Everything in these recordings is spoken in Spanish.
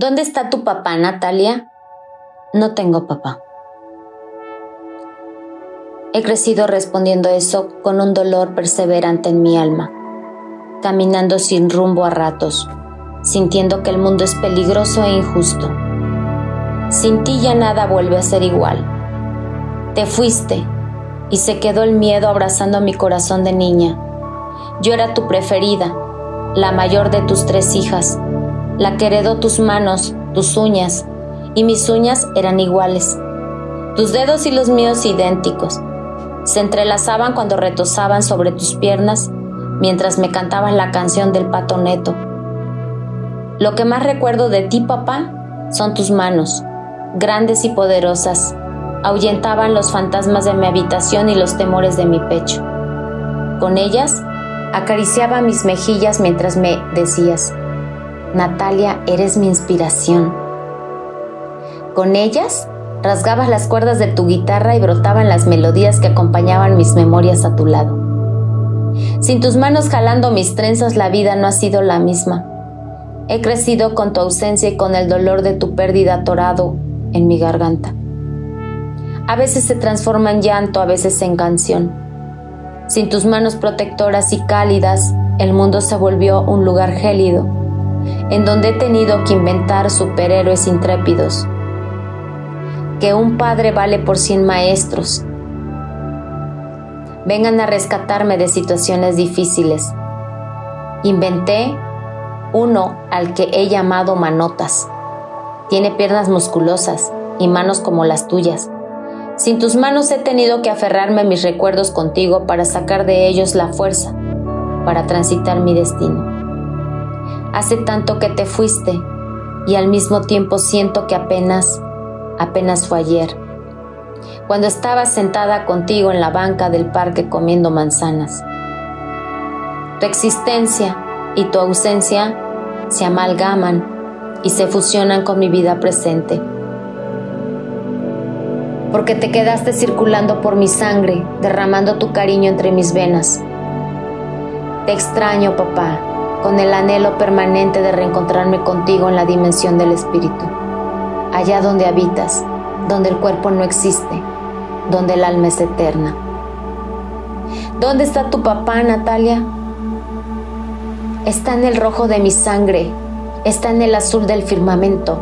¿Dónde está tu papá, Natalia? No tengo papá. He crecido respondiendo eso con un dolor perseverante en mi alma, caminando sin rumbo a ratos, sintiendo que el mundo es peligroso e injusto. Sin ti ya nada vuelve a ser igual. Te fuiste y se quedó el miedo abrazando mi corazón de niña. Yo era tu preferida, la mayor de tus tres hijas, la que heredó tus manos, tus uñas, y mis uñas eran iguales. Tus dedos y los míos idénticos. Se entrelazaban cuando retozaban sobre tus piernas mientras me cantabas la canción del pato neto. Lo que más recuerdo de ti, papá, son tus manos, grandes y poderosas, ahuyentaban los fantasmas de mi habitación y los temores de mi pecho. Con ellas acariciaba mis mejillas mientras me decías, Natalia, eres mi inspiración. Con ellas rasgabas las cuerdas de tu guitarra y brotaban las melodías que acompañaban mis memorias a tu lado. Sin tus manos jalando mis trenzas la vida no ha sido la misma. He crecido con tu ausencia y con el dolor de tu pérdida atorado en mi garganta. A veces se transforma en llanto, a veces en canción. Sin tus manos protectoras y cálidas, el mundo se volvió un lugar gélido, en donde he tenido que inventar superhéroes intrépidos. Que un padre vale por cien maestros. Vengan a rescatarme de situaciones difíciles. Inventé uno al que he llamado Manotas. Tiene piernas musculosas y manos como las tuyas. Sin tus manos he tenido que aferrarme a mis recuerdos contigo para sacar de ellos la fuerza, para transitar mi destino. Hace tanto que te fuiste y al mismo tiempo siento que apenas, apenas fue ayer, cuando estaba sentada contigo en la banca del parque comiendo manzanas. Tu existencia y tu ausencia se amalgaman y se fusionan con mi vida presente. Porque te quedaste circulando por mi sangre, derramando tu cariño entre mis venas. Te extraño, papá, con el anhelo permanente de reencontrarme contigo en la dimensión del espíritu, allá donde habitas, donde el cuerpo no existe, donde el alma es eterna. ¿Dónde está tu papá, Natalia? Está en el rojo de mi sangre, está en el azul del firmamento,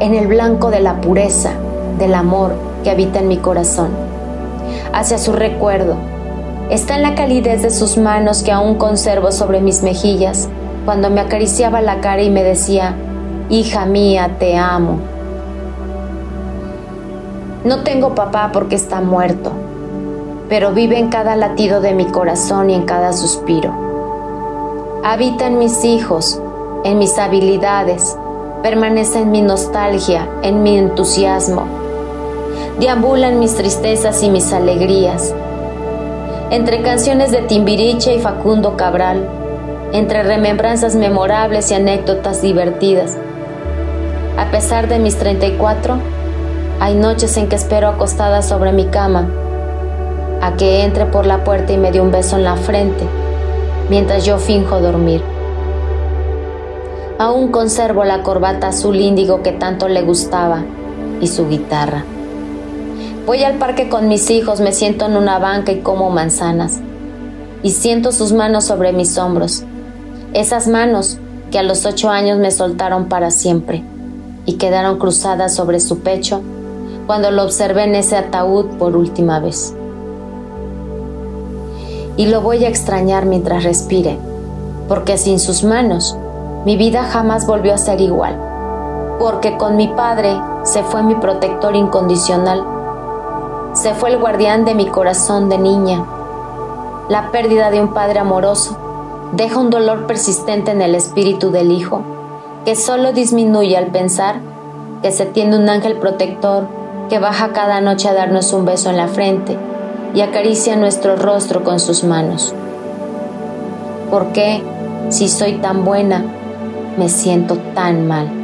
en el blanco de la pureza, del amor que habita en mi corazón. Hacia su recuerdo, está en la calidez de sus manos que aún conservo sobre mis mejillas, cuando me acariciaba la cara y me decía, hija mía, te amo. No tengo papá porque está muerto, pero vive en cada latido de mi corazón y en cada suspiro. Habita en mis hijos, en mis habilidades, permanece en mi nostalgia, en mi entusiasmo. Deambula en mis tristezas y mis alegrías. Entre canciones de Timbiriche y Facundo Cabral, entre remembranzas memorables y anécdotas divertidas. A pesar de mis 34, hay noches en que espero acostada sobre mi cama a que entre por la puerta y me dé un beso en la frente, mientras yo finjo dormir. Aún conservo la corbata azul índigo que tanto le gustaba y su guitarra. Voy al parque con mis hijos, me siento en una banca y como manzanas. Y siento sus manos sobre mis hombros. Esas manos que a los ocho años me soltaron para siempre y quedaron cruzadas sobre su pecho cuando lo observé en ese ataúd por última vez. Y lo voy a extrañar mientras respire, porque sin sus manos mi vida jamás volvió a ser igual, porque con mi padre se fue mi protector incondicional, se fue el guardián de mi corazón de niña. La pérdida de un padre amoroso deja un dolor persistente en el espíritu del hijo, que solo disminuye al pensar que se tiene un ángel protector que baja cada noche a darnos un beso en la frente y acaricia nuestro rostro con sus manos. ¿Por qué, si soy tan buena, me siento tan mal.